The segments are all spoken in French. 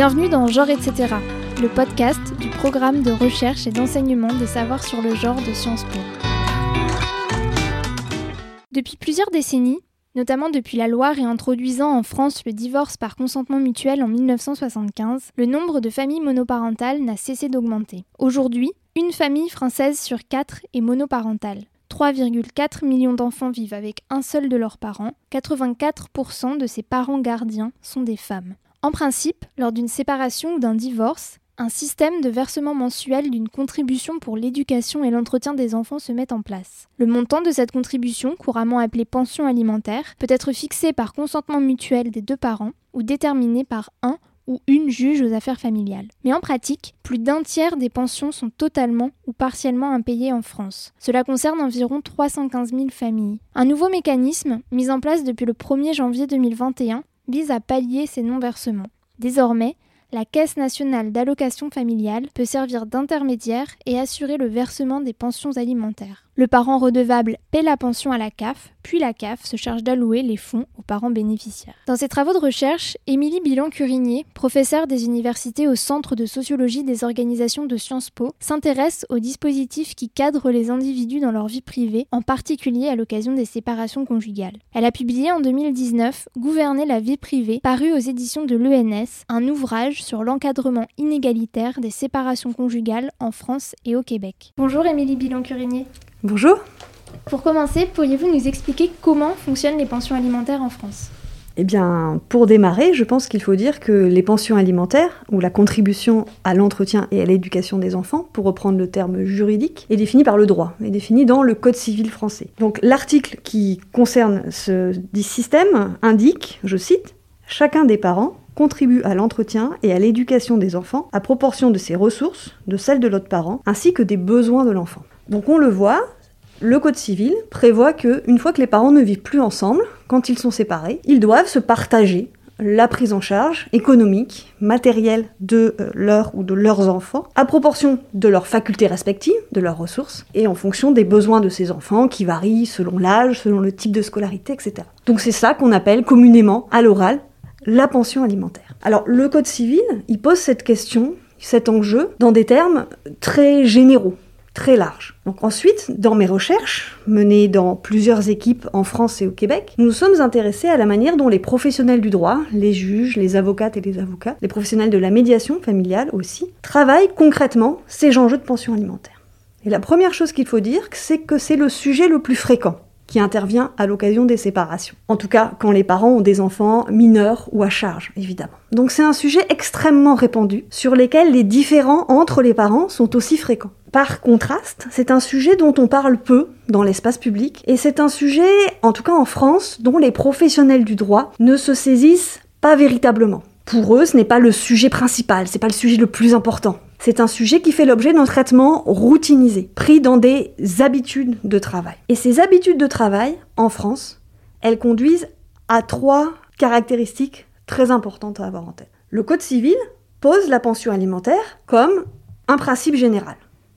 Bienvenue dans Genre etc., le podcast du programme de recherche et d'enseignement des savoirs sur le genre de Sciences Po. Depuis plusieurs décennies, notamment depuis la loi réintroduisant en France le divorce par consentement mutuel en 1975, le nombre de familles monoparentales n'a cessé d'augmenter. Aujourd'hui, une famille française sur quatre est monoparentale. 3,4 millions d'enfants vivent avec un seul de leurs parents, 84% de ces parents gardiens sont des femmes. En principe, lors d'une séparation ou d'un divorce, un système de versement mensuel d'une contribution pour l'éducation et l'entretien des enfants se met en place. Le montant de cette contribution, couramment appelée pension alimentaire, peut être fixé par consentement mutuel des deux parents ou déterminé par un ou une juge aux affaires familiales. Mais en pratique, plus d'un tiers des pensions sont totalement ou partiellement impayées en France. Cela concerne environ 315 000 familles. Un nouveau mécanisme, mis en place depuis le 1er janvier 2021, vise à pallier ces non-versements. Désormais, la Caisse nationale d'allocation familiale peut servir d'intermédiaire et assurer le versement des pensions alimentaires. Le parent redevable paie la pension à la CAF, puis la CAF se charge d'allouer les fonds aux parents bénéficiaires. Dans ses travaux de recherche, Émilie Bilan-Curigné, professeure des universités au Centre de sociologie des organisations de Sciences Po, s'intéresse aux dispositifs qui cadrent les individus dans leur vie privée, en particulier à l'occasion des séparations conjugales. Elle a publié en 2019 Gouverner la vie privée, paru aux éditions de l'ENS, un ouvrage sur l'encadrement inégalitaire des séparations conjugales en France et au Québec. Bonjour Émilie Bilan-Curigné. Bonjour. Pour commencer, pourriez-vous nous expliquer comment fonctionnent les pensions alimentaires en France? Eh bien, pour démarrer, je pense qu'il faut dire que les pensions alimentaires, ou la contribution à l'entretien et à l'éducation des enfants, pour reprendre le terme juridique, est définie par le droit, est définie dans le Code civil français. Donc l'article qui concerne ce dit système indique, je cite, Chacun des parents contribue à l'entretien et à l'éducation des enfants à proportion de ses ressources, de celles de l'autre parent, ainsi que des besoins de l'enfant. Donc on le voit, le Code civil prévoit que une fois que les parents ne vivent plus ensemble, quand ils sont séparés, ils doivent se partager la prise en charge économique, matérielle de euh, leur ou de leurs enfants, à proportion de leurs facultés respectives, de leurs ressources, et en fonction des besoins de ces enfants qui varient selon l'âge, selon le type de scolarité, etc. Donc c'est ça qu'on appelle communément, à l'oral, la pension alimentaire. Alors le Code civil, il pose cette question, cet enjeu, dans des termes très généraux très large. Donc ensuite, dans mes recherches, menées dans plusieurs équipes en France et au Québec, nous nous sommes intéressés à la manière dont les professionnels du droit, les juges, les avocates et les avocats, les professionnels de la médiation familiale aussi, travaillent concrètement ces enjeux de pension alimentaire. Et la première chose qu'il faut dire, c'est que c'est le sujet le plus fréquent qui intervient à l'occasion des séparations. En tout cas, quand les parents ont des enfants mineurs ou à charge, évidemment. Donc c'est un sujet extrêmement répandu, sur lequel les différends entre les parents sont aussi fréquents. Par contraste, c'est un sujet dont on parle peu dans l'espace public, et c'est un sujet, en tout cas en France, dont les professionnels du droit ne se saisissent pas véritablement. Pour eux, ce n'est pas le sujet principal, c'est pas le sujet le plus important. C'est un sujet qui fait l'objet d'un traitement routinisé, pris dans des habitudes de travail. Et ces habitudes de travail, en France, elles conduisent à trois caractéristiques très importantes à avoir en tête. Le Code civil pose la pension alimentaire comme un principe général.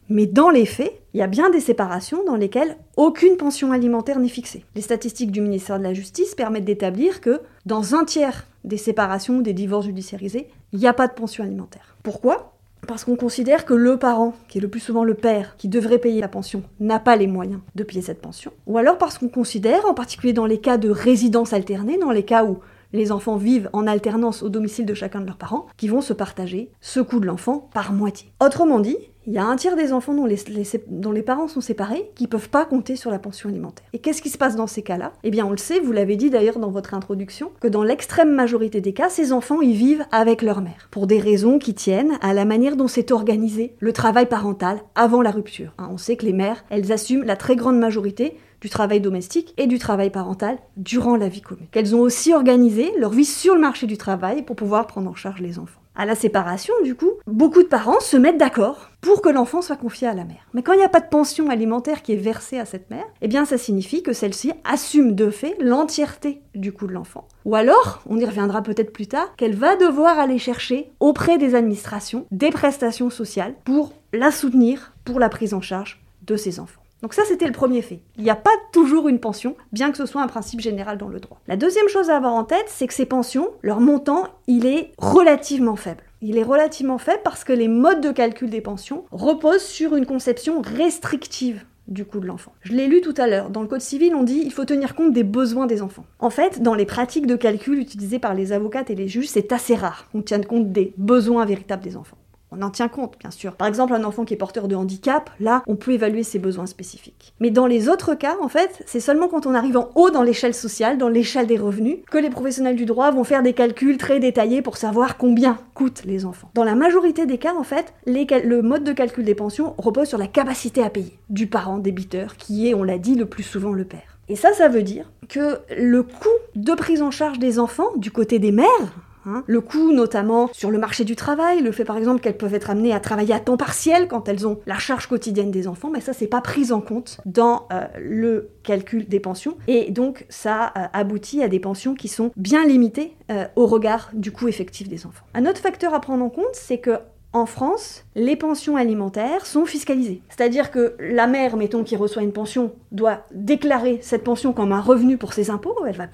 Mais dans les faits, il y a bien des séparations dans lesquelles aucune pension alimentaire n'est fixée. Les statistiques du ministère de la Justice permettent d'établir que dans un tiers des séparations ou des divorces judiciarisés, il n'y a pas de pension alimentaire. Pourquoi? Parce qu'on considère que le parent, qui est le plus souvent le père, qui devrait payer la pension, n'a pas les moyens de payer cette pension. Ou alors parce qu'on considère, en particulier dans les cas de résidence alternée, dans les cas où les enfants vivent en alternance au domicile de chacun de leurs parents, qui vont se partager ce coût de l'enfant par moitié. Autrement dit, il y a un tiers des enfants dont les, parents sont séparés qui peuvent pas compter sur la pension alimentaire. Et qu'est-ce qui se passe dans ces cas-là? Eh bien, on le sait, vous l'avez dit d'ailleurs dans votre introduction, que dans l'extrême majorité des cas, ces enfants y vivent avec leur mère, pour des raisons qui tiennent à la manière dont s'est organisé le travail parental avant la rupture. Hein, on sait que les mères, elles assument la très grande majorité du travail domestique et du travail parental durant la vie commune. Qu'elles ont aussi organisé leur vie sur le marché du travail pour pouvoir prendre en charge les enfants. À la séparation, du coup, beaucoup de parents se mettent d'accord pour que l'enfant soit confié à la mère. Mais quand il n'y a pas de pension alimentaire qui est versée à cette mère, eh bien ça signifie que celle-ci assume de fait l'entièreté du coût de l'enfant. Ou alors, on y reviendra peut-être plus tard, qu'elle va devoir aller chercher auprès des administrations des prestations sociales pour la soutenir pour la prise en charge de ses enfants. Donc ça, c'était le premier fait. Il n'y a pas toujours une pension, bien que ce soit un principe général dans le droit. La deuxième chose à avoir en tête, c'est que ces pensions, leur montant, il est relativement faible. Il est relativement faible parce que les modes de calcul des pensions reposent sur une conception restrictive du coût de l'enfant. Je l'ai lu tout à l'heure. Dans le Code civil, on dit il faut tenir compte des besoins des enfants. En fait, dans les pratiques de calcul utilisées par les avocates et les juges, c'est assez rare qu'on tienne compte des besoins véritables des enfants. On en tient compte, bien sûr. Par exemple, un enfant qui est porteur de handicap, là, on peut évaluer ses besoins spécifiques. Mais dans les autres cas, en fait, c'est seulement quand on arrive en haut dans l'échelle sociale, dans l'échelle des revenus, que les professionnels du droit vont faire des calculs très détaillés pour savoir combien coûtent les enfants. Dans la majorité des cas, en fait, le mode de calcul des pensions repose sur la capacité à payer du parent débiteur, qui est, on l'a dit, le plus souvent le père. Et ça, ça veut dire que le coût de prise en charge des enfants du côté des mères, Hein? Le coût notamment sur le marché du travail, le fait par exemple qu'elles peuvent être amenées à travailler à temps partiel quand elles ont la charge quotidienne des enfants, mais ça c'est pas pris en compte dans euh, le calcul des pensions et donc ça euh, aboutit à des pensions qui sont bien limitées euh, au regard du coût effectif des enfants. Un autre facteur à prendre en compte, c'est que en France, les pensions alimentaires sont fiscalisées. C'est-à-dire que la mère, mettons, qui reçoit une pension, doit déclarer cette pension comme un revenu pour ses impôts. Elle va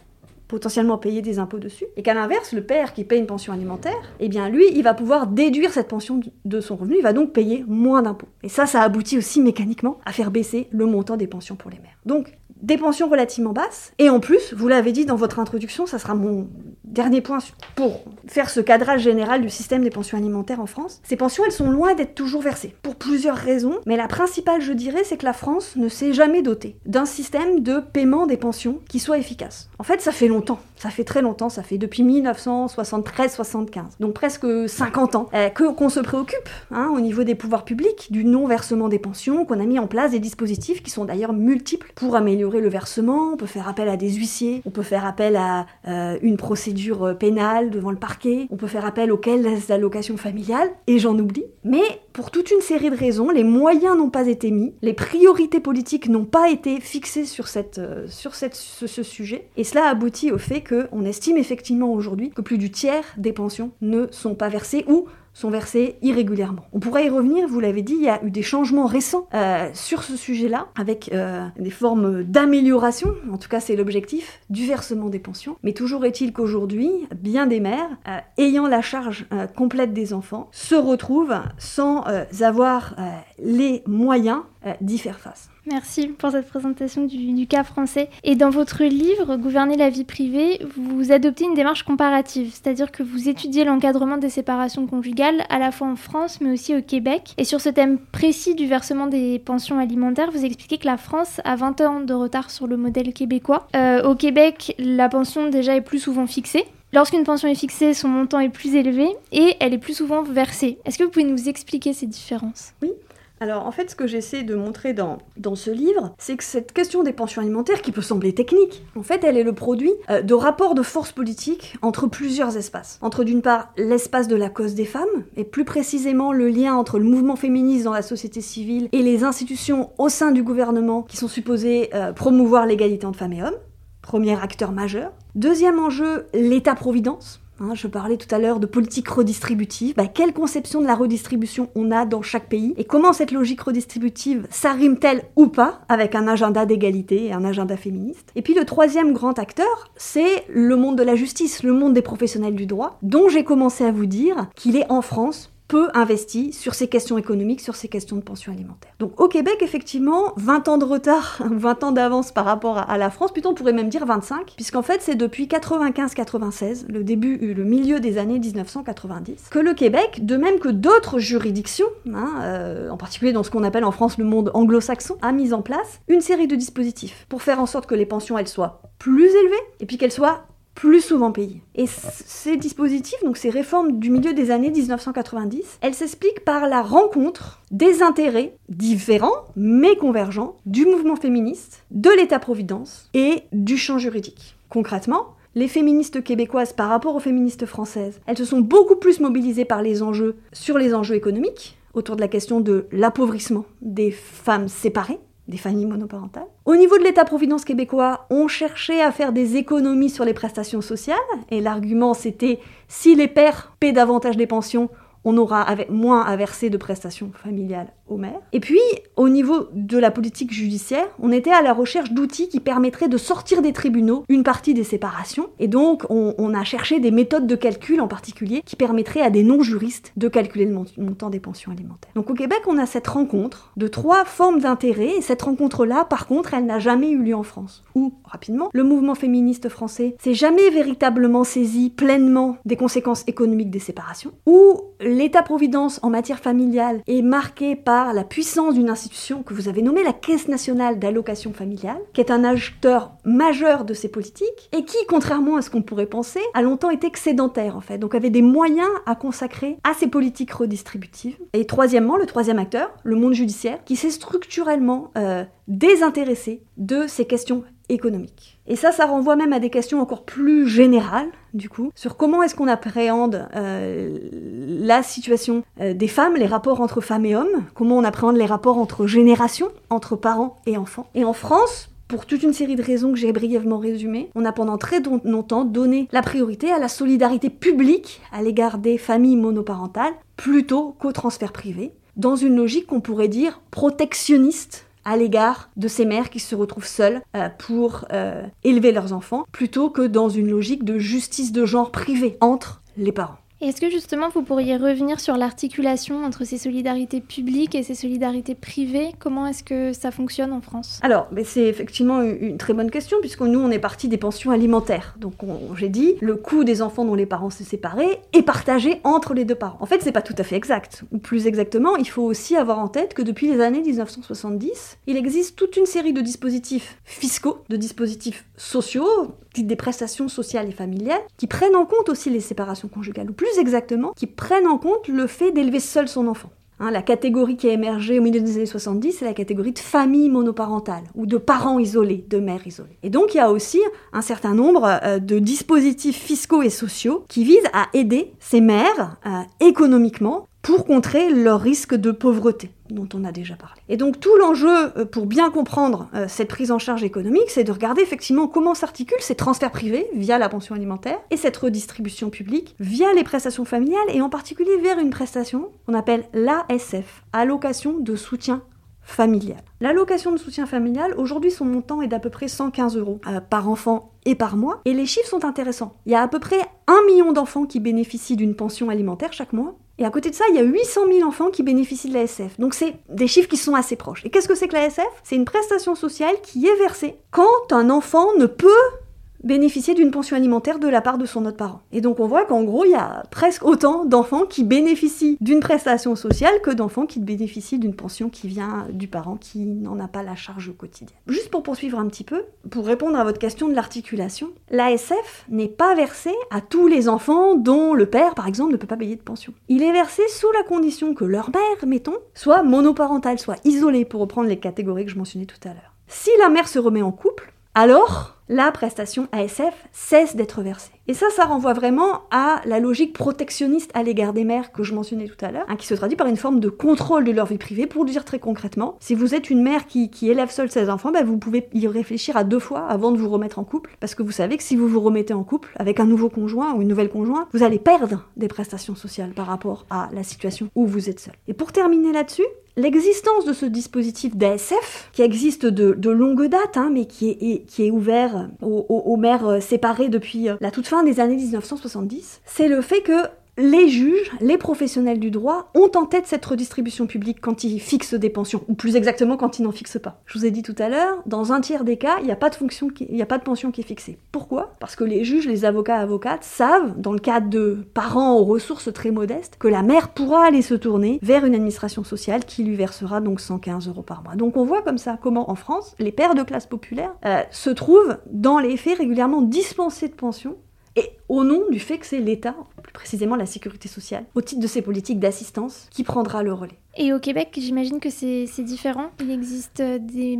potentiellement payer des impôts dessus, et qu'à l'inverse, le père qui paye une pension alimentaire, eh bien lui, il va pouvoir déduire cette pension de son revenu, il va donc payer moins d'impôts. Et ça, ça aboutit aussi mécaniquement à faire baisser le montant des pensions pour les mères. Donc, des pensions relativement basses, et en plus, vous l'avez dit dans votre introduction, ça sera mon dernier point pour faire ce cadrage général du système des pensions alimentaires en France. Ces pensions, elles sont loin d'être toujours versées, pour plusieurs raisons, mais la principale, je dirais, c'est que la France ne s'est jamais dotée d'un système de paiement des pensions qui soit efficace. En fait, ça fait longtemps, ça fait très longtemps, ça fait depuis 1973-75, donc presque 50 ans, que qu'on se préoccupe hein, au niveau des pouvoirs publics du non-versement des pensions, qu'on a mis en place des dispositifs qui sont d'ailleurs multiples pour améliorer le versement. On peut faire appel à des huissiers, on peut faire appel à euh, une procédure euh, pénale devant le parquet, on peut faire appel aux caisses d'allocation familiale, et j'en oublie. Mais pour toute une série de raisons, les moyens n'ont pas été mis, les priorités politiques n'ont pas été fixées sur, ce, ce sujet, et cela aboutit au fait qu'on estime effectivement aujourd'hui que plus du tiers des pensions ne sont pas versées ou sont versées irrégulièrement. On pourrait y revenir, vous l'avez dit, il y a eu des changements récents euh, sur ce sujet-là, avec euh, des formes d'amélioration, en tout cas c'est l'objectif, du versement des pensions. Mais toujours est-il qu'aujourd'hui, bien des mères, euh, ayant la charge complète des enfants, se retrouvent sans avoir les moyens d'y faire face. Merci pour cette présentation du, cas français. Et dans votre livre, Gouverner la vie privée, vous adoptez une démarche comparative, c'est-à-dire que vous étudiez l'encadrement des séparations conjugales à la fois en France mais aussi au Québec. Et sur ce thème précis du versement des pensions alimentaires, vous expliquez que la France a 20 ans de retard sur le modèle québécois. Euh, au Québec, la pension déjà est plus souvent fixée. Lorsqu'une pension est fixée, son montant est plus élevé et elle est plus souvent versée. Est-ce que vous pouvez nous expliquer ces différences? Oui. Alors en fait, ce que j'essaie de montrer dans, ce livre, c'est que cette question des pensions alimentaires, qui peut sembler technique, en fait, elle est le produit euh, de rapports de force politique entre plusieurs espaces. Entre d'une part l'espace de la cause des femmes, et plus précisément le lien entre le mouvement féministe dans la société civile et les institutions au sein du gouvernement qui sont supposées euh, promouvoir l'égalité entre femmes et hommes. Premier acteur majeur. Deuxième enjeu, l'État-providence Hein, je parlais tout à l'heure de politique redistributive. Bah, quelle conception de la redistribution on a dans chaque pays et comment cette logique redistributive s'arrime-t-elle ou pas avec un agenda d'égalité et un agenda féministe? Et puis le troisième grand acteur, c'est le monde de la justice, le monde des professionnels du droit, dont j'ai commencé à vous dire qu'il est en France peu investi sur ces questions économiques, sur ces questions de pension alimentaire. Donc au Québec, effectivement, 20 ans de retard, 20 ans d'avance par rapport à, la France, plutôt on pourrait même dire 25, puisqu'en fait c'est depuis 95-96, le début, le milieu des années 1990, que le Québec, de même que d'autres juridictions, hein, euh, en particulier dans ce qu'on appelle en France le monde anglo-saxon, a mis en place une série de dispositifs pour faire en sorte que les pensions elles soient plus élevées et puis qu'elles soient plus souvent payés. Et ces dispositifs, donc ces réformes du milieu des années 1990, elles s'expliquent par la rencontre des intérêts différents mais convergents du mouvement féministe, de l'État-providence et du champ juridique. Concrètement, les féministes québécoises par rapport aux féministes françaises, elles se sont beaucoup plus mobilisées par les enjeux sur les enjeux économiques, autour de la question de l'appauvrissement des femmes séparées, des familles monoparentales. Au niveau de l'État-providence québécois, on cherchait à faire des économies sur les prestations sociales, et l'argument c'était si les pères paient davantage des pensions, on aura moins à verser de prestations familiales aux mères. Et puis, au niveau de la politique judiciaire, on était à la recherche d'outils qui permettraient de sortir des tribunaux une partie des séparations. Et donc, on, a cherché des méthodes de calcul en particulier qui permettraient à des non-juristes de calculer le montant des pensions alimentaires. Donc, au Québec, on a cette rencontre de trois formes d'intérêt. Et cette rencontre-là, par contre, elle n'a jamais eu lieu en France. Ou, rapidement, le mouvement féministe français s'est jamais véritablement saisi pleinement des conséquences économiques des séparations. l'État-providence en matière familiale est marqué par la puissance d'une institution que vous avez nommée la Caisse nationale d'allocation familiale, qui est un acteur majeur de ces politiques et qui, contrairement à ce qu'on pourrait penser, a longtemps été excédentaire en fait, donc avait des moyens à consacrer à ces politiques redistributives. Et troisièmement, le troisième acteur, le monde judiciaire, qui s'est structurellement euh, désintéressé de ces questions économiques. Et ça, ça renvoie même à des questions encore plus générales, du coup, sur comment est-ce qu'on appréhende euh, la situation euh, des femmes, les rapports entre femmes et hommes, comment on appréhende les rapports entre générations, entre parents et enfants. Et en France, pour toute une série de raisons que j'ai brièvement résumées, on a pendant très longtemps donné la priorité à la solidarité publique à l'égard des familles monoparentales plutôt qu'au transfert privé, dans une logique qu'on pourrait dire protectionniste à l'égard de ces mères qui se retrouvent seules euh, pour euh, élever leurs enfants, plutôt que dans une logique de justice de genre privée entre les parents. Est-ce que justement vous pourriez revenir sur l'articulation entre ces solidarités publiques et ces solidarités privées? Comment est-ce que ça fonctionne en France? Alors, c'est effectivement une, très bonne question puisque nous on est parti des pensions alimentaires. Donc j'ai dit le coût des enfants dont les parents se séparaient est partagé entre les deux parents. En fait, c'est pas tout à fait exact. Ou plus exactement, il faut aussi avoir en tête que depuis les années 1970, il existe toute une série de dispositifs fiscaux, de dispositifs sociaux, des prestations sociales et familiales, qui prennent en compte aussi les séparations conjugales, ou plus exactement, qui prennent en compte le fait d'élever seul son enfant. Hein, la catégorie qui a émergé au milieu des années 70, c'est la catégorie de famille monoparentale ou de parents isolés, de mères isolées. Et donc il y a aussi un certain nombre euh, de dispositifs fiscaux et sociaux qui visent à aider ces mères euh, économiquement pour contrer leur risque de pauvreté dont on a déjà parlé. Et donc tout l'enjeu euh, pour bien comprendre euh, cette prise en charge économique, c'est de regarder effectivement comment s'articulent ces transferts privés via la pension alimentaire et cette redistribution publique via les prestations familiales et en particulier vers une prestation qu'on appelle l'ASF, allocation de soutien familial. L'allocation de soutien familial, aujourd'hui son montant est d'à peu près 115 euros euh, par enfant et par mois. Et les chiffres sont intéressants. Il y a à peu près un million d'enfants qui bénéficient d'une pension alimentaire chaque mois. Et à côté de ça, il y a 800 000 enfants qui bénéficient de l'ASF. Donc c'est des chiffres qui sont assez proches. Et qu'est-ce que c'est que l'ASF C'est une prestation sociale qui est versée quand un enfant ne peut bénéficier d'une pension alimentaire de la part de son autre parent. Et donc on voit qu'en gros, il y a presque autant d'enfants qui bénéficient d'une prestation sociale que d'enfants qui bénéficient d'une pension qui vient du parent qui n'en a pas la charge au quotidien. Juste pour poursuivre un petit peu, pour répondre à votre question de l'articulation, l'ASF n'est pas versé à tous les enfants dont le père, par exemple, ne peut pas payer de pension. Il est versé sous la condition que leur mère, mettons, soit monoparentale, soit isolée, pour reprendre les catégories que je mentionnais tout à l'heure. Si la mère se remet en couple, alors la prestation ASF cesse d'être versée. Et ça, ça renvoie vraiment à la logique protectionniste à l'égard des mères que je mentionnais tout à l'heure, hein, qui se traduit par une forme de contrôle de leur vie privée. Pour dire très concrètement, si vous êtes une mère qui, élève seule ses enfants, bah, vous pouvez y réfléchir à deux fois avant de vous remettre en couple, parce que vous savez que si vous vous remettez en couple avec un nouveau conjoint ou une nouvelle conjointe, vous allez perdre des prestations sociales par rapport à la situation où vous êtes seul. Et pour terminer là-dessus, L'existence de ce dispositif d'ASF, qui existe de, longue date, hein, mais qui est, ouvert aux, aux, mères euh, séparées depuis euh, la toute fin des années 1970, c'est le fait que les juges, les professionnels du droit ont en tête cette redistribution publique quand ils fixent des pensions, ou plus exactement quand ils n'en fixent pas. Je vous ai dit tout à l'heure, dans un tiers des cas, il n'y a, pas de pension qui est fixée. Pourquoi? Parce que les juges, les avocats, avocates savent, dans le cadre de parents aux ressources très modestes, que la mère pourra aller se tourner vers une administration sociale qui lui versera donc 115 euros par mois. Donc on voit comme ça comment en France, les pères de classe populaire euh, se trouvent dans les faits régulièrement dispensés de pension et au nom du fait que c'est l'État, plus précisément la sécurité sociale, au titre de ses politiques d'assistance, qui prendra le relais. Et au Québec, j'imagine que c'est différent. Il existe des,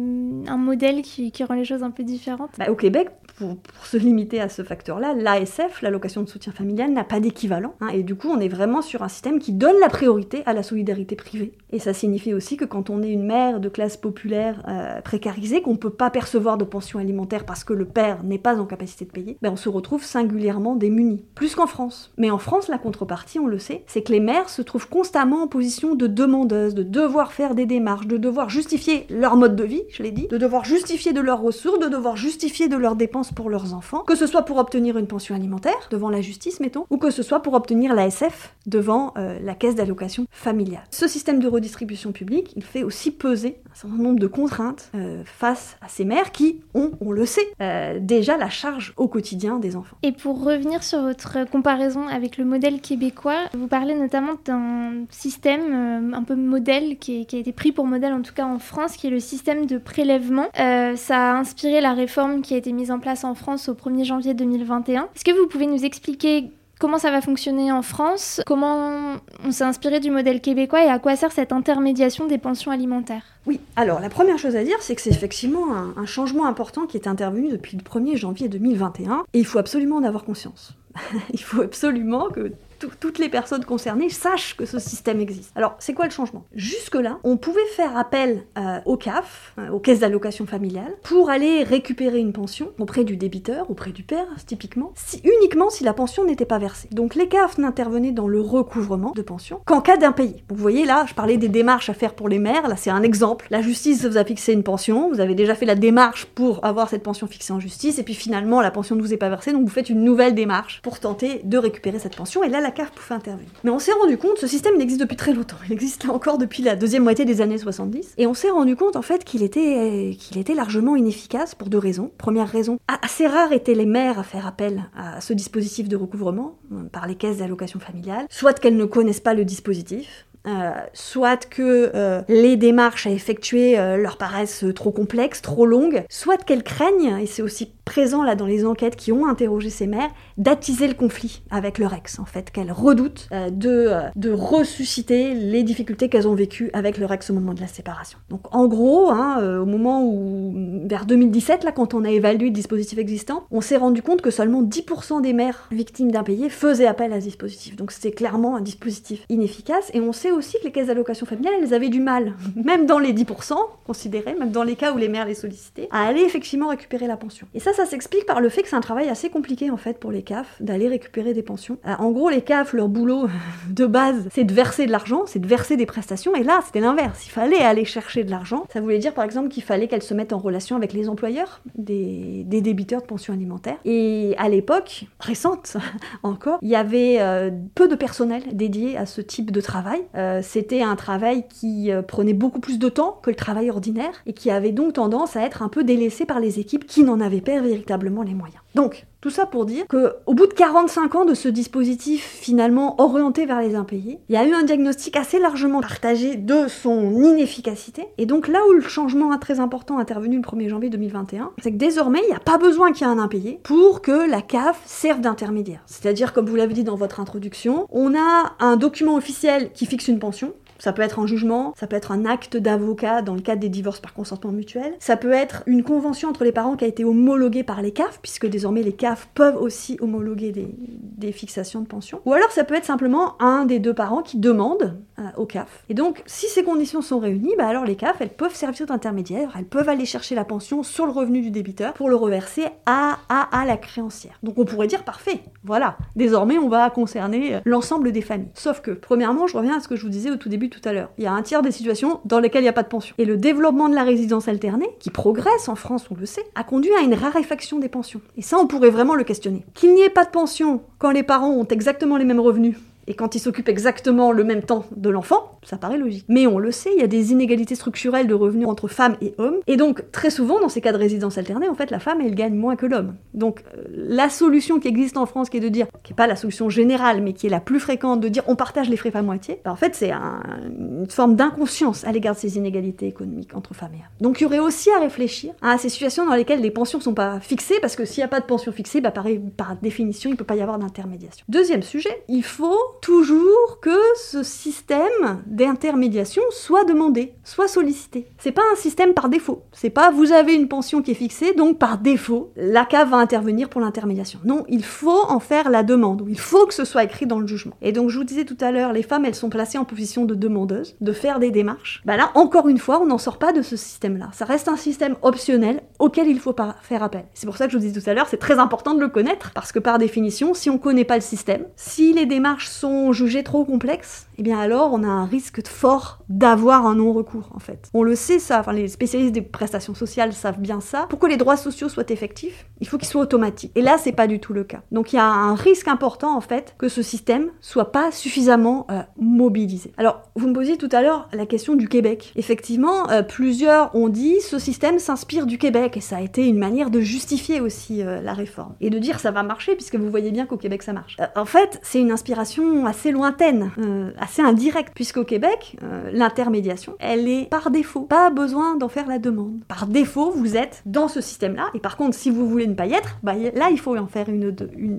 un modèle qui, rend les choses un peu différentes. Bah, au Québec, pour, se limiter à ce facteur-là, l'ASF, l'allocation de soutien familial, n'a pas d'équivalent. Hein. et du coup, on est vraiment sur un système qui donne la priorité à la solidarité privée. Et ça signifie aussi que quand on est une mère de classe populaire euh, précarisée, qu'on ne peut pas percevoir de pension alimentaire parce que le père n'est pas en capacité de payer, ben on se retrouve singulièrement démunis, plus qu'en France. Mais en France, la contrepartie, on le sait, c'est que les mères se trouvent constamment en position de demandeuse, de devoir faire des démarches, de devoir justifier leur mode de vie, je l'ai dit, de devoir justifier de leurs ressources, de devoir justifier de leurs dépenses pour leurs enfants, que ce soit pour obtenir une pension alimentaire devant la justice, mettons, ou que ce soit pour obtenir l'ASF devant euh, la caisse d'allocation familiale. Ce système de redistribution publique, il fait aussi peser un certain nombre de contraintes euh, face à ces mères qui ont, on le sait, euh, déjà la charge au quotidien des enfants. Et pour revenir sur votre comparaison avec le modèle québécois, vous parlez notamment d'un système un peu modèle qui, qui, a été pris pour modèle en tout cas en France, qui est le système de prélèvement. ça a inspiré la réforme qui a été mise en place en France au 1er janvier 2021. Est-ce que vous pouvez nous expliquer comment ça va fonctionner en France, comment on s'est inspiré du modèle québécois et à quoi sert cette intermédiation des pensions alimentaires? Oui, alors la première chose à dire, c'est que c'est effectivement un, un, changement important qui est intervenu depuis le 1er janvier 2021 et il faut absolument en avoir conscience. il faut absolument que toutes les personnes concernées sachent que ce système existe. Alors, c'est quoi le changement? Jusque-là, on pouvait faire appel euh, au CAF, euh, aux caisses d'allocation familiale, pour aller récupérer une pension auprès du débiteur, auprès du père, typiquement, uniquement si la pension n'était pas versée. Donc, les CAF n'intervenaient dans le recouvrement de pension qu'en cas d'impayé. Vous voyez là, je parlais des démarches à faire pour les mères, là c'est un exemple. La justice vous a fixé une pension, vous avez déjà fait la démarche pour avoir cette pension fixée en justice, et puis finalement la pension ne vous est pas versée, donc vous faites une nouvelle démarche pour tenter de récupérer cette pension, et là la CAF pouvait intervenir. Mais on s'est rendu compte, ce système il existe depuis très longtemps, il existe encore depuis la deuxième moitié des années 70, et on s'est rendu compte en fait qu'il était, qu'il était largement inefficace pour deux raisons. Première raison, assez rares étaient les mères à faire appel à ce dispositif de recouvrement par les caisses d'allocation familiale, soit qu'elles ne connaissent pas le dispositif, euh, soit que euh, les démarches à effectuer euh, leur paraissent trop complexes, trop longues, soit qu'elles craignent, et c'est aussi présent là dans les enquêtes qui ont interrogé ces mères, d'attiser le conflit avec leur ex, en fait, qu'elles redoutent de, de ressusciter les difficultés qu'elles ont vécues avec leur ex au moment de la séparation. Donc en gros, hein, au moment où, vers 2017, là, quand on a évalué le dispositif existant, on s'est rendu compte que seulement 10% des mères victimes d'impayés faisaient appel à ce dispositif. Donc c'était clairement un dispositif inefficace, et on sait aussi que les caisses d'allocation familiale, elles avaient du mal, même dans les 10% considérés, même dans les cas où les mères les sollicitaient, à aller effectivement récupérer la pension. Et ça, ça s'explique par le fait que c'est un travail assez compliqué en fait pour les CAF d'aller récupérer des pensions. Euh, en gros, les CAF, leur boulot de base, c'est de verser de l'argent, c'est de verser des prestations, et là, c'était l'inverse. Il fallait aller chercher de l'argent. Ça voulait dire par exemple qu'il fallait qu'elles se mettent en relation avec les employeurs des, débiteurs de pensions alimentaires. Et à l'époque, récente encore, il y avait euh, peu de personnel dédié à ce type de travail. Euh, c'était un travail qui prenait beaucoup plus de temps que le travail ordinaire et qui avait donc tendance à être un peu délaissé par les équipes qui n'en avaient pas véritablement les moyens. Donc, tout ça pour dire que au bout de 45 ans de ce dispositif finalement orienté vers les impayés, il y a eu un diagnostic assez largement partagé de son inefficacité. Et donc là où le changement très important intervenu le 1er janvier 2021, c'est que désormais, il n'y a pas besoin qu'il y ait un impayé pour que la CAF serve d'intermédiaire. C'est-à-dire, comme vous l'avez dit dans votre introduction, on a un document officiel qui fixe une pension, ça peut être un jugement, ça peut être un acte d'avocat dans le cadre des divorces par consentement mutuel, ça peut être une convention entre les parents qui a été homologuée par les CAF, puisque désormais les CAF peuvent aussi homologuer des, fixations de pension, ou alors ça peut être simplement un des deux parents qui demande au CAF. Et donc, si ces conditions sont réunies, bah alors les CAF, elles peuvent servir d'intermédiaire, elles peuvent aller chercher la pension sur le revenu du débiteur pour le reverser à, à, à la créancière. Donc on pourrait dire parfait, voilà, désormais on va concerner l'ensemble des familles. Sauf que, premièrement, je reviens à ce que je vous disais au tout début tout à l'heure. Il y a un tiers des situations dans lesquelles il n'y a pas de pension. Et le développement de la résidence alternée, qui progresse en France, on le sait, a conduit à une raréfaction des pensions. Et ça, on pourrait vraiment le questionner. Qu'il n'y ait pas de pension quand les parents ont exactement les mêmes revenus et quand ils s'occupent exactement le même temps de l'enfant, ça paraît logique. Mais on le sait, il y a des inégalités structurelles de revenus entre femmes et hommes, et donc très souvent dans ces cas de résidence alternée, en fait, la femme, elle gagne moins que l'homme. Donc euh, la solution qui existe en France, qui est de dire, qui n'est pas la solution générale, mais qui est la plus fréquente, de dire on partage les frais à moitié, bah, en fait c'est une forme d'inconscience à l'égard de ces inégalités économiques entre femmes et hommes. Donc il y aurait aussi à réfléchir à ces situations dans lesquelles les pensions ne sont pas fixées, parce que s'il n'y a pas de pension fixée, bah, par, par définition, il ne peut pas y avoir d'intermédiation. Deuxième sujet, il faut toujours que ce système d'intermédiation soit demandé, soit sollicité. C'est pas un système par défaut. C'est pas vous avez une pension qui est fixée, donc par défaut, la CAF va intervenir pour l'intermédiation. Non, il faut en faire la demande, il faut que ce soit écrit dans le jugement. Et donc je vous disais tout à l'heure, les femmes, elles sont placées en position de demandeuse, de faire des démarches. Bah là, encore une fois, on n'en sort pas de ce système-là. Ça reste un système optionnel auquel il faut pas faire appel. C'est pour ça que je vous disais tout à l'heure, c'est très important de le connaître, parce que par définition, si on connaît pas le système, si les démarches sont jugées trop complexes, eh bien alors on a un risque fort d'avoir un non-recours en fait. On le sait ça, enfin les spécialistes des prestations sociales savent bien ça. Pour que les droits sociaux soient effectifs, il faut qu'ils soient automatiques. Et là, c'est pas du tout le cas. Donc il y a un risque important en fait que ce système soit pas suffisamment euh, mobilisé. Alors, vous me posiez tout à l'heure la question du Québec. Effectivement, euh, plusieurs ont dit ce système s'inspire du Québec et ça a été une manière de justifier aussi euh, la réforme et de dire ça va marcher puisque vous voyez bien qu'au Québec ça marche. en fait, c'est une inspiration assez lointaine, assez indirecte puisqu'au Québec, l'intermédiation, elle est par défaut. Pas besoin d'en faire la demande. Par défaut, vous êtes dans ce système-là et par contre, si vous voulez ne pas y être, bah, là il faut en faire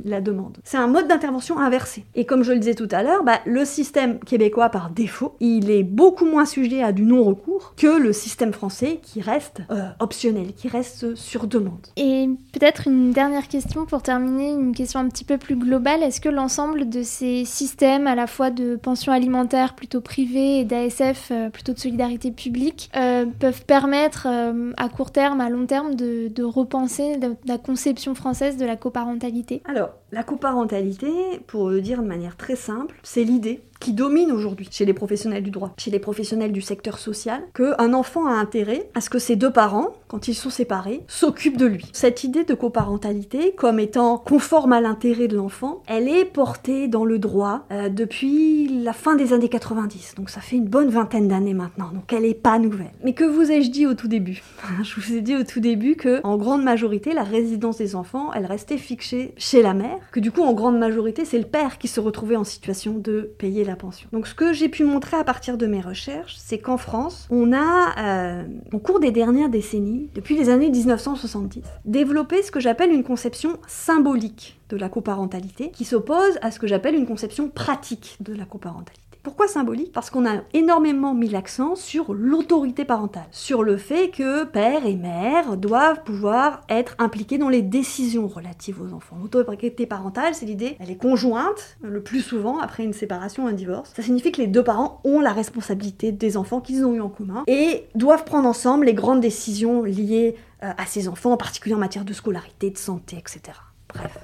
la demande. C'est un mode d'intervention inversé. Et comme je le disais tout à l'heure, bah, le système québécois par défaut, il est beaucoup moins sujet à du non-recours que le système français qui reste euh, optionnel, qui reste sur demande. Et peut-être une dernière question pour terminer, une question un petit peu plus globale. Est-ce que l'ensemble de ces systèmes, à la fois de pension alimentaire plutôt privée et d'ASF euh, plutôt de solidarité publique, euh, peuvent permettre à court terme, à long terme, de repenser la conception française de la coparentalité. Alors, la coparentalité, pour le dire de manière très simple, c'est l'idée qui domine aujourd'hui chez les professionnels du droit, chez les professionnels du secteur social, qu'un enfant a intérêt à ce que ses deux parents, quand ils sont séparés, s'occupent de lui. Cette idée de coparentalité, comme étant conforme à l'intérêt de l'enfant, elle est portée dans le droit euh, depuis la fin des années 90, donc ça fait une bonne vingtaine d'années maintenant, donc elle n'est pas nouvelle. Mais que vous ai-je dit au tout début? Je vous ai dit au tout début que, en grande majorité, la résidence des enfants, elle restait fixée chez la mère, que du coup, en grande majorité, c'est le père qui se retrouvait en situation de payer la Donc ce que j'ai pu montrer à partir de mes recherches, c'est qu'en France, on a, euh, au cours des dernières décennies, depuis les années 1970, développé ce que j'appelle une conception symbolique de la coparentalité, qui s'oppose à ce que j'appelle une conception pratique de la coparentalité. Pourquoi symbolique? Parce qu'on a énormément mis l'accent sur l'autorité parentale, sur le fait que père et mère doivent pouvoir être impliqués dans les décisions relatives aux enfants. L'autorité parentale, c'est l'idée, elle est conjointe, le plus souvent après une séparation, un divorce. Ça signifie que les deux parents ont la responsabilité des enfants qu'ils ont eu en commun et doivent prendre ensemble les grandes décisions liées euh, à ces enfants, en particulier en matière de scolarité, de santé, etc.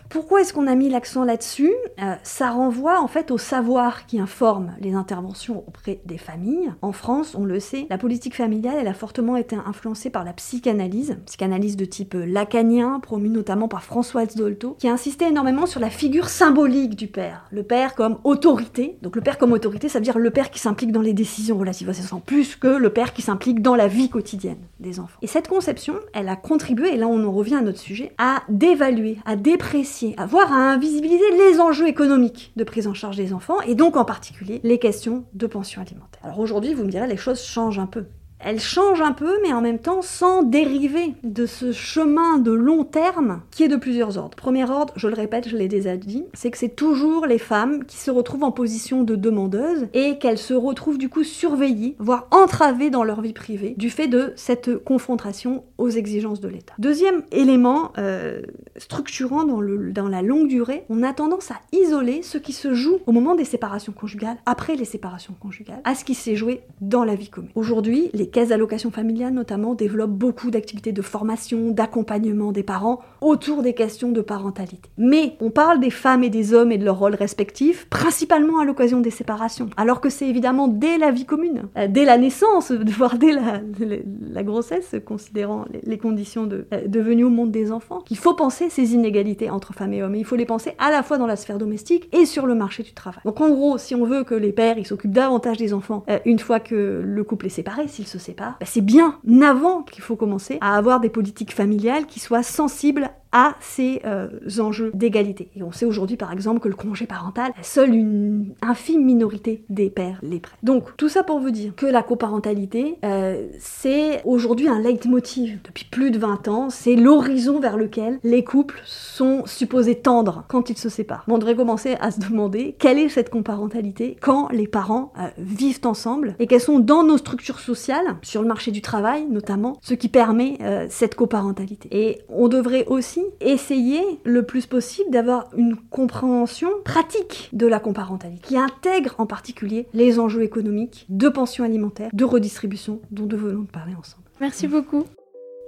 Pourquoi est-ce qu'on a mis l'accent là-dessus euh, Ça renvoie en fait au savoir qui informe les interventions auprès des familles. En France, on le sait, la politique familiale, elle a fortement été influencée par la psychanalyse, psychanalyse de type lacanien, promue notamment par Françoise Dolto, qui a insisté énormément sur la figure symbolique du père. Le père comme autorité. Donc le père comme autorité, ça veut dire le père qui s'implique dans les décisions relatives à ses enfants, plus que le père qui s'implique dans la vie quotidienne des enfants. Et cette conception, elle a contribué, et là on en revient à notre sujet, à dévaluer, à dé déprécier, avoir à invisibiliser les enjeux économiques de prise en charge des enfants et donc en particulier les questions de pension alimentaire. Alors aujourd'hui, vous me direz, les choses changent un peu elle change un peu, mais en même temps sans dériver de ce chemin de long terme qui est de plusieurs ordres. Premier ordre, je le répète, je l'ai déjà dit, c'est que c'est toujours les femmes qui se retrouvent en position de demandeuse et qu'elles se retrouvent du coup surveillées, voire entravées dans leur vie privée du fait de cette confrontation aux exigences de l'État. Deuxième élément euh, structurant dans, la longue durée, on a tendance à isoler ce qui se joue au moment des séparations conjugales, après les séparations conjugales, à ce qui s'est joué dans la vie commune. Aujourd'hui, caisses d'allocation familiale notamment développent beaucoup d'activités de formation, d'accompagnement des parents autour des questions de parentalité. Mais on parle des femmes et des hommes et de leurs rôles respectifs, principalement à l'occasion des séparations, alors que c'est évidemment dès la vie commune, euh, dès la naissance, voire dès la, grossesse, considérant les, conditions de, euh, de venue au monde des enfants, qu'il faut penser ces inégalités entre femmes et hommes. Il faut les penser à la fois dans la sphère domestique et sur le marché du travail. Donc en gros, si on veut que les pères s'occupent davantage des enfants euh, une fois que le couple est séparé, s'ils séparent, bah, c'est bien avant qu'il faut commencer à avoir des politiques familiales qui soient sensibles à ces euh, enjeux d'égalité. Et on sait aujourd'hui par exemple que le congé parental, seule une infime minorité des pères les prêtent. Donc tout ça pour vous dire que la coparentalité, euh, c'est aujourd'hui un leitmotiv depuis plus de 20 ans, c'est l'horizon vers lequel les couples sont supposés tendre quand ils se séparent. on devrait commencer à se demander quelle est cette coparentalité quand les parents euh, vivent ensemble et quelles sont dans nos structures sociales, sur le marché du travail notamment, ce qui permet cette coparentalité. Et on devrait aussi essayer le plus possible d'avoir une compréhension pratique de la coparentalité, qui intègre en particulier les enjeux économiques, de pension alimentaire, de redistribution dont nous venons de parler ensemble. Merci beaucoup.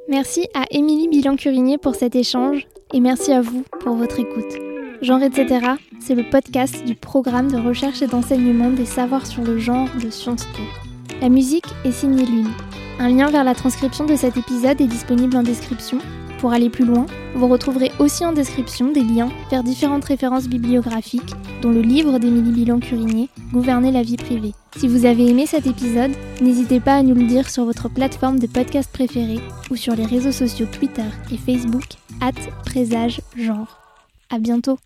Merci à Émilie Bilan-Curinier pour cet échange et merci à vous pour votre écoute. Genre etc., c'est le podcast du programme de recherche et d'enseignement des savoirs sur le genre de Sciences Po. La musique est signée Lune. Un lien vers la transcription de cet épisode est disponible en description. Pour aller plus loin, vous retrouverez aussi en description des liens vers différentes références bibliographiques, dont le livre d'Émilie Bilan-Curinier, Gouverner la vie privée. Si vous avez aimé cet épisode, n'hésitez pas à nous le dire sur votre plateforme de podcast préférée ou sur les réseaux sociaux Twitter et Facebook, at présage genre. À bientôt!